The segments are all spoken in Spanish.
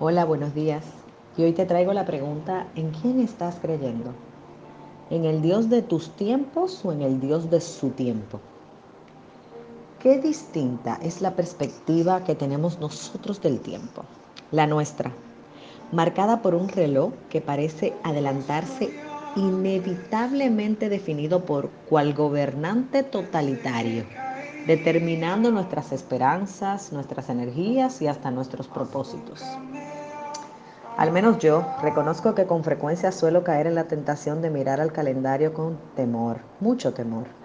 Hola, buenos días. Y hoy te traigo la pregunta, ¿en quién estás creyendo? ¿En el Dios de tus tiempos o en el Dios de su tiempo? Qué distinta es la perspectiva que tenemos nosotros del tiempo, la nuestra, marcada por un reloj que parece adelantarse inevitablemente definido por cual gobernante totalitario, determinando nuestras esperanzas, nuestras energías y hasta nuestros propósitos. Al menos yo reconozco que con frecuencia suelo caer en la tentación de mirar al calendario con temor, mucho temor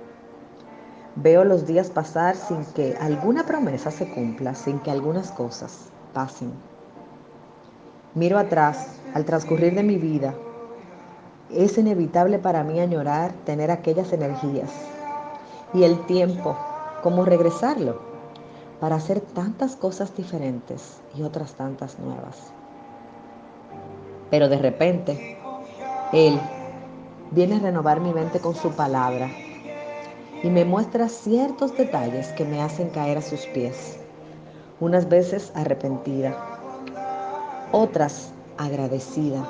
Veo los días pasar sin que alguna promesa se cumpla, sin que algunas cosas pasen. Miro atrás al transcurrir de mi vida. Es inevitable para mí añorar tener aquellas energías y el tiempo, como regresarlo, para hacer tantas cosas diferentes y otras tantas nuevas. Pero de repente, Él viene a renovar mi mente con su palabra y me muestra ciertos detalles que me hacen caer a sus pies, unas veces arrepentida, otras agradecida,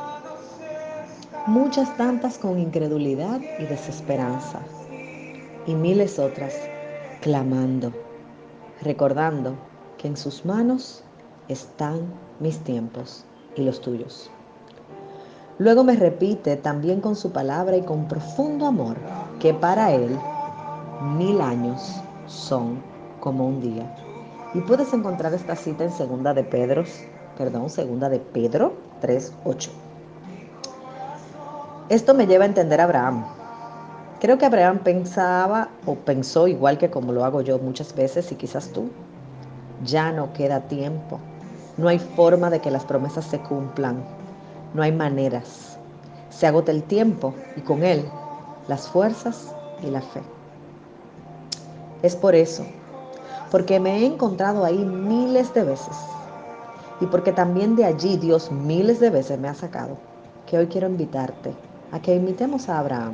muchas tantas con incredulidad y desesperanza, y miles otras clamando, recordando que en sus manos están mis tiempos y los tuyos. Luego me repite también con su palabra y con profundo amor que para Él mil años son como un día. Y puedes encontrar esta cita en segunda de Pedro, perdón, segunda de Pedro 3:8. Esto me lleva a entender a Abraham. Creo que Abraham pensaba o pensó igual que como lo hago yo muchas veces y quizás tú. Ya no queda tiempo. No hay forma de que las promesas se cumplan. No hay maneras. Se agota el tiempo y con él las fuerzas y la fe. Es por eso, porque me he encontrado ahí miles de veces y porque también de allí Dios miles de veces me ha sacado, que hoy quiero invitarte a que invitemos a Abraham,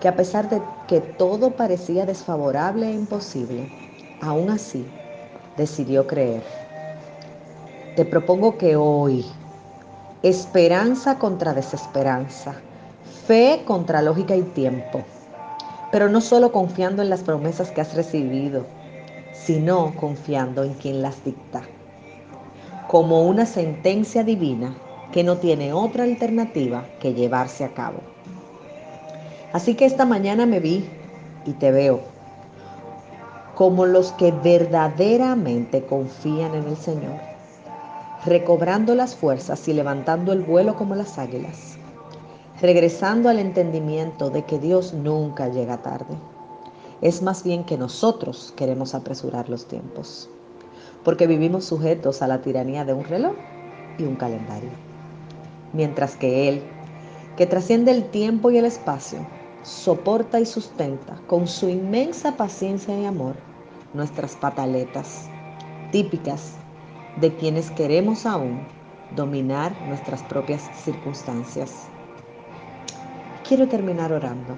que a pesar de que todo parecía desfavorable e imposible, aún así decidió creer. Te propongo que hoy, esperanza contra desesperanza, fe contra lógica y tiempo, pero no solo confiando en las promesas que has recibido, sino confiando en quien las dicta, como una sentencia divina que no tiene otra alternativa que llevarse a cabo. Así que esta mañana me vi y te veo como los que verdaderamente confían en el Señor, recobrando las fuerzas y levantando el vuelo como las águilas regresando al entendimiento de que Dios nunca llega tarde. Es más bien que nosotros queremos apresurar los tiempos, porque vivimos sujetos a la tiranía de un reloj y un calendario. Mientras que Él, que trasciende el tiempo y el espacio, soporta y sustenta con su inmensa paciencia y amor nuestras pataletas, típicas de quienes queremos aún dominar nuestras propias circunstancias. Quiero terminar orando.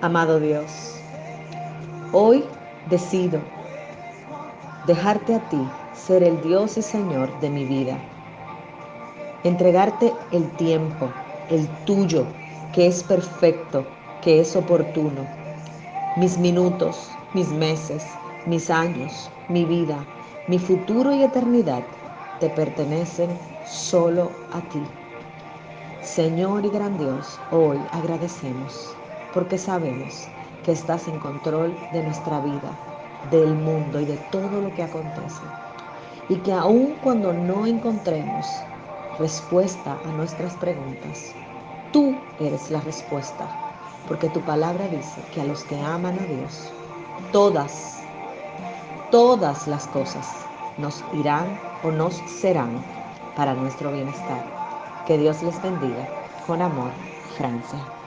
Amado Dios, hoy decido dejarte a ti ser el Dios y Señor de mi vida. Entregarte el tiempo, el tuyo, que es perfecto, que es oportuno. Mis minutos, mis meses, mis años, mi vida, mi futuro y eternidad te pertenecen solo a ti. Señor y gran Dios, hoy agradecemos porque sabemos que estás en control de nuestra vida, del mundo y de todo lo que acontece. Y que aun cuando no encontremos respuesta a nuestras preguntas, tú eres la respuesta, porque tu palabra dice que a los que aman a Dios, todas, todas las cosas nos irán o nos serán para nuestro bienestar. Que Dios les bendiga. Con amor, Francia.